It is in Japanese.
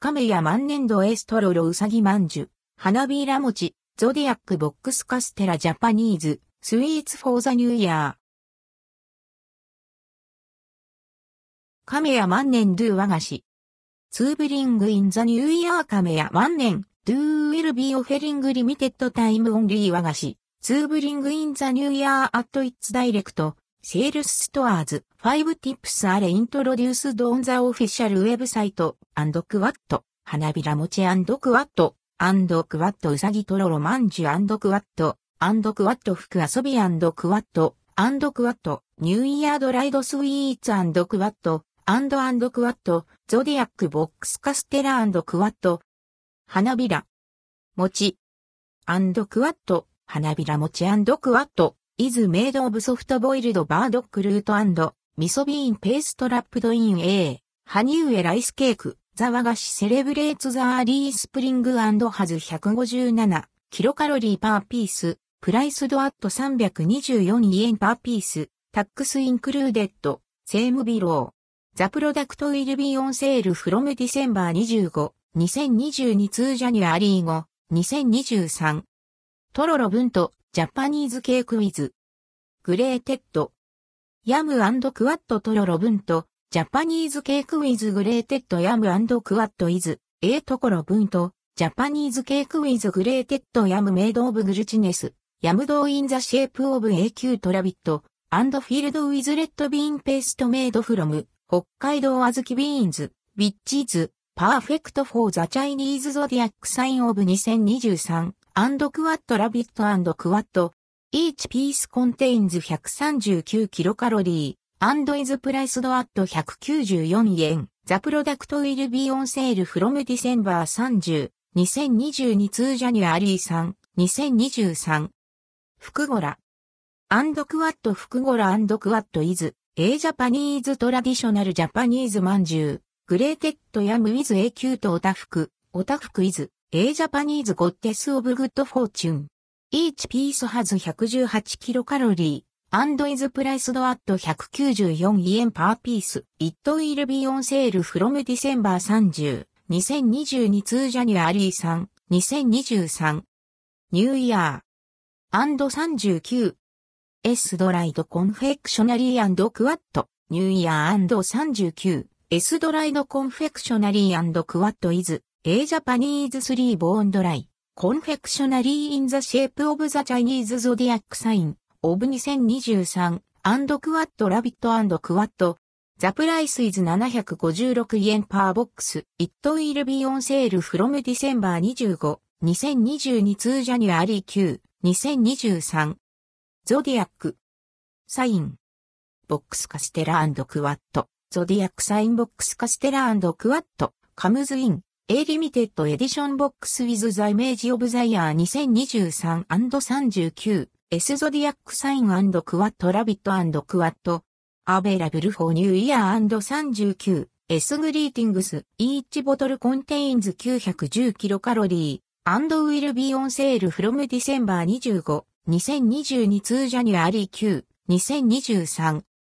亀や万年度エストロロウサギまんじゅ、花びら餅、ゾディアックボックスカステラジャパニーズ、スイーツフォーザニューイヤー。亀や万年ドゥ和菓子。ツーブリングインザニューイヤー亀や万年、ドゥウィルビーオフェリングリミテッドタイムオンリー和菓子。ツーブリングインザニューイヤーアットイッツダイレクト。セールスストアーズ、5 tips あれイントロデュースドオンザオフィシャルウェブサイト、アンドクワット、花びらもちアンドクワット、アンドクワットうさぎとろろまんじゅアンドクワット、アンドクワット服遊びアンドクワット、アンドクワット、ニューイヤードライドスイーツアンドクワット、アンドアンドクワット、ゾディアックボックスカステラアンドクワット、花びら、もち、アンドクワット、花びらもちアイズメイドオブソフトボイルドバードックルートミソビーンペーストラップドイン A。ハニウエライスケーク。ザ和菓子セレブレーツザーリースプリングハズ157キロカロリーパーピース。プライスドアット324イエンパーピース。タックスインクルーデッド。セームビロー。ザプロダクトウィルビーオンセールフロムディセンバー25。2022ツージャニュアリーゴ。2023。トロロブント。ジャパニーズケークウィズ。グレーテッド。ヤムクワットトロロブント。ジャパニーズケークウィズグレーテッドヤムクワットイズ。エートコロブント。ジャパニーズケークウィズグレーテッドヤムメイドオブグルチネス。ヤムドーインザシェイプオブ永久トラビット。and filled with red bean paste made from。北海道あずき beans。ビッチーズ。 perfect for the Chinese zodiac sign of 2023。 and quot rabbit and quot。Each piece contains 139 kilocalories and is priced at 194 yen。The product will be on sale from December 30, 2022 to January 3, 2023. 福ゴラ。 and quot 福ゴラ and quot is、a Japanese traditional Japanese まんじゅう、 grated yam with a cute オタフク、オタフク is、A Japanese Goddess of Good Fortune. Each piece has 118 kilocalories and is priced at 194 yen per piece. It will be on sale from December 30, 2022 to January 3, 2023. New Year. and 39. S ドライドコンフェクショナリークワット。ニューイヤー &39。S ドライドコ A Japanese 3 Bone Dry, Confectionery in the Shape of the Chinese Zodiac Sign of 2023 and Quad Rabbit and Quad. The price is 756円 per box. It will be on sale from December 25, 2022 to January 9, 2023. Zodiac. サイン。ボックスカステラクワット。ゾディアックサインボックスカステラクワット。カムズイン。A Limited Edition Box with the Image of the Year 2023-39 S Zodiac Sign and Quad Rabbit and Quad Available for New Year and 39 S Greetings Each bottle contains 910 kcal and will be on sale from December 25 2022 to January 9 2023